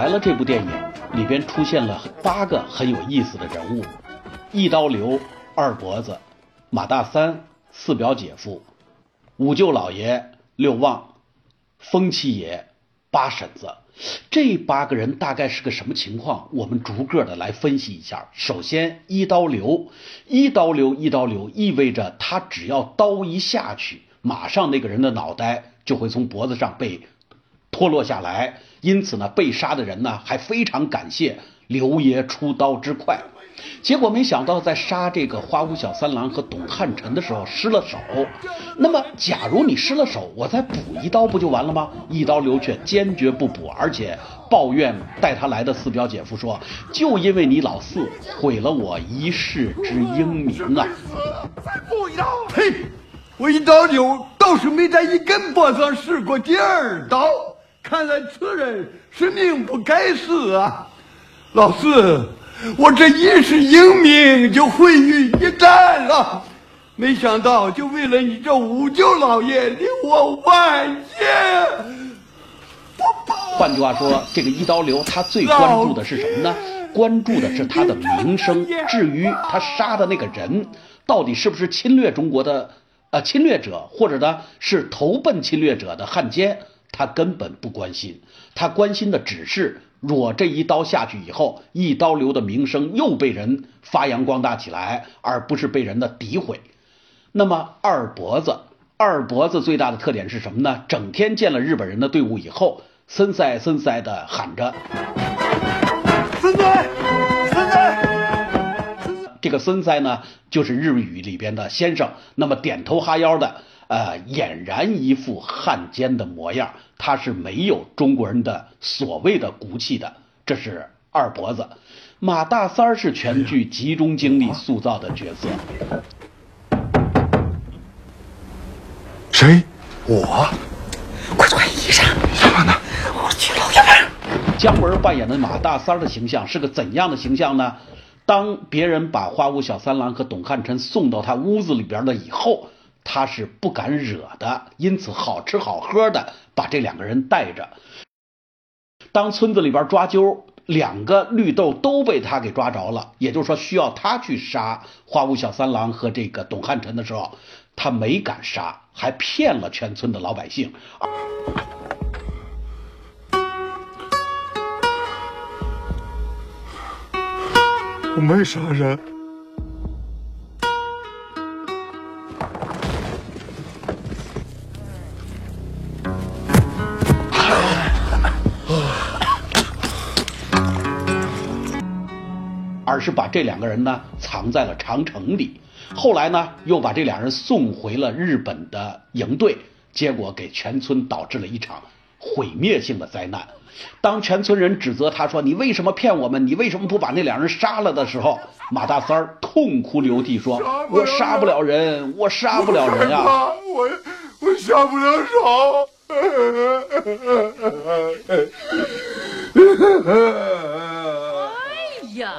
来了》这部电影里边出现了八个很有意思的人物：一刀流、二伯子、马大三、四表姐夫、五舅老爷、六旺、风七爷、八婶子。这八个人大概是个什么情况？我们逐个的来分析一下。首先，一刀流，一刀流，一刀流，意味着他只要刀一下去，马上那个人的脑袋就会从脖子上被脱落下来。因此呢，被杀的人呢还非常感谢刘爷出刀之快。结果没想到，在杀这个花无小三郎和董汉臣的时候失了手。那么，假如你失了手，我再补一刀不就完了吗？一刀流却坚决不补，而且抱怨带他来的四表姐夫说：“就因为你老四毁了我一世之英名啊！”再补一刀！嘿，我一刀流倒是没在一根脖子上试过第二刀，看来此人是命不该死啊，老四。我这一世英名就毁于一旦了，没想到就为了你这五舅老爷令我万劫。换句话说，这个一刀流他最关注的是什么呢？关注的是他的名声。至于他杀的那个人到底是不是侵略中国的呃侵略者，或者呢是投奔侵略者的汉奸，他根本不关心。他关心的只是。若这一刀下去以后，一刀流的名声又被人发扬光大起来，而不是被人的诋毁，那么二脖子，二脖子最大的特点是什么呢？整天见了日本人的队伍以后，森塞森塞的喊着，森塞森塞。这个森塞呢，就是日语里边的先生，那么点头哈腰的。呃，俨然一副汉奸的模样，他是没有中国人的所谓的骨气的。这是二脖子，马大三儿是全剧集中精力塑造的角色。谁？我。快穿衣裳。干嘛呢？我去老爷们。姜文扮演的马大三儿的形象是个怎样的形象呢？当别人把花无小三郎和董汉臣送到他屋子里边了以后。他是不敢惹的，因此好吃好喝的把这两个人带着。当村子里边抓阄，两个绿豆都被他给抓着了，也就是说需要他去杀花屋小三郎和这个董汉臣的时候，他没敢杀，还骗了全村的老百姓。我没杀人。而是把这两个人呢藏在了长城里，后来呢又把这两人送回了日本的营队，结果给全村导致了一场毁灭性的灾难。当全村人指责他说：“你为什么骗我们？你为什么不把那两人杀了？”的时候，马大三儿痛哭流涕说：“我杀不了人，我杀不了人呀，我我下不了手。”哎呀！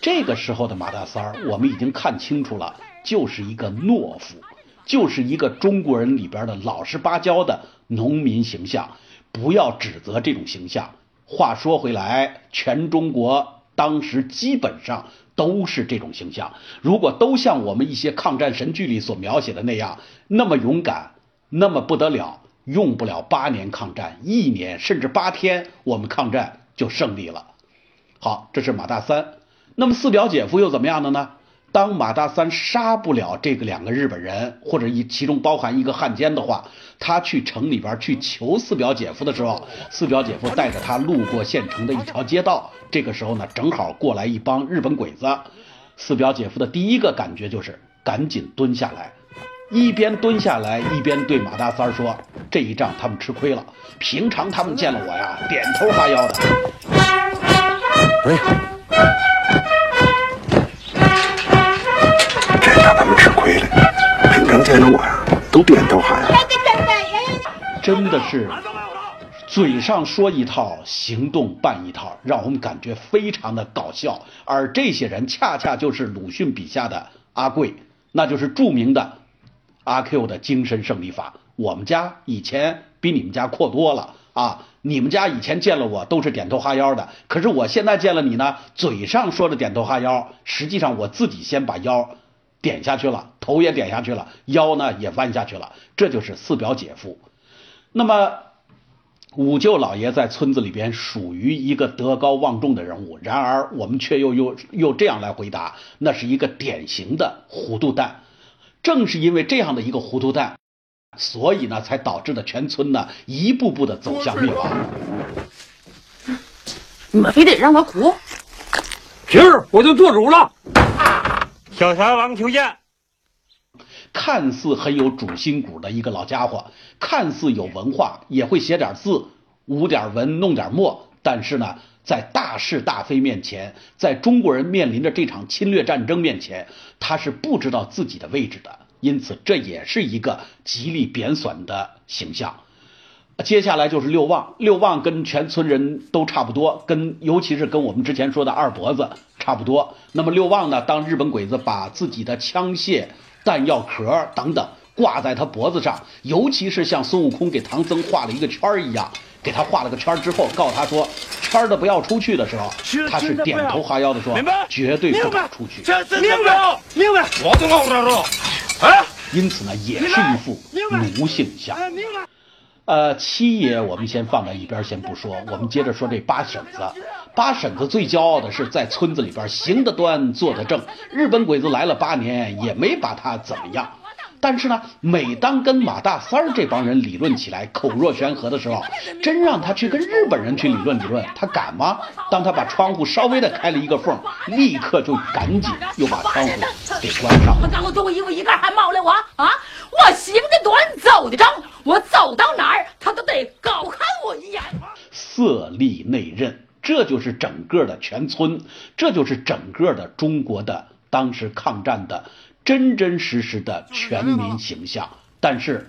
这个时候的马大三儿，我们已经看清楚了，就是一个懦夫，就是一个中国人里边的老实巴交的农民形象。不要指责这种形象。话说回来，全中国当时基本上都是这种形象。如果都像我们一些抗战神剧里所描写的那样，那么勇敢，那么不得了，用不了八年抗战，一年甚至八天，我们抗战就胜利了。好，这是马大三。那么四表姐夫又怎么样的呢？当马大三杀不了这个两个日本人，或者一其中包含一个汉奸的话，他去城里边去求四表姐夫的时候，四表姐夫带着他路过县城的一条街道。这个时候呢，正好过来一帮日本鬼子。四表姐夫的第一个感觉就是赶紧蹲下来，一边蹲下来一边对马大三说：“这一仗他们吃亏了。平常他们见了我呀，点头哈腰的。”哎。他们吃亏了，平常见着我呀，都点头哈腰。真的是嘴上说一套，行动办一套，让我们感觉非常的搞笑。而这些人恰恰就是鲁迅笔下的阿贵，那就是著名的阿 Q 的精神胜利法。我们家以前比你们家阔多了。啊，你们家以前见了我都是点头哈腰的，可是我现在见了你呢，嘴上说着点头哈腰，实际上我自己先把腰点下去了，头也点下去了，腰呢也弯下去了，这就是四表姐夫。那么五舅老爷在村子里边属于一个德高望重的人物，然而我们却又又又这样来回答，那是一个典型的糊涂蛋。正是因为这样的一个糊涂蛋。所以呢，才导致了全村呢一步步的走向灭亡。你们非得让他哭？今儿我就做主了。小茶王求见。看似很有主心骨的一个老家伙，看似有文化，也会写点字，舞点文，弄点墨。但是呢，在大是大非面前，在中国人面临着这场侵略战争面前，他是不知道自己的位置的。因此，这也是一个极力贬损的形象。接下来就是六旺，六旺跟全村人都差不多，跟尤其是跟我们之前说的二脖子差不多。那么六旺呢，当日本鬼子把自己的枪械、弹药壳等等挂在他脖子上，尤其是像孙悟空给唐僧画了一个圈儿一样，给他画了个圈儿之后，告诉他说圈儿的不要出去的时候，他是点头哈腰的说，绝对不敢出去。明白，明白，我都老实了。啊，因此呢，也是一副奴性相。呃，七爷我们先放在一边，先不说。我们接着说这八婶子。八婶子最骄傲的是在村子里边行得端，坐得正。日本鬼子来了八年，也没把他怎么样。但是呢，每当跟马大三儿这帮人理论起来，口若悬河的时候，真让他去跟日本人去理论理论，他敢吗？当他把窗户稍微的开了一个缝，立刻就赶紧又把窗户给关上。他刚我脱衣服一个还冒了我啊！我行得端，走得正，我走到哪儿他都得高看我一眼。色厉内荏，这就是整个的全村，这就是整个的中国的当时抗战的。真真实实的全民形象，但是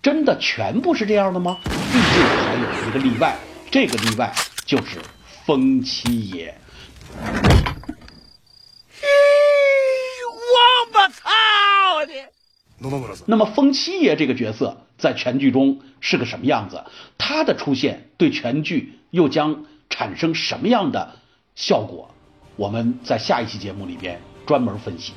真的全部是这样的吗？毕竟还有一个例外，这个例外就是风七爷。王八操的！那么风七爷这个角色在全剧中是个什么样子？他的出现对全剧又将产生什么样的效果？我们在下一期节目里边专门分析。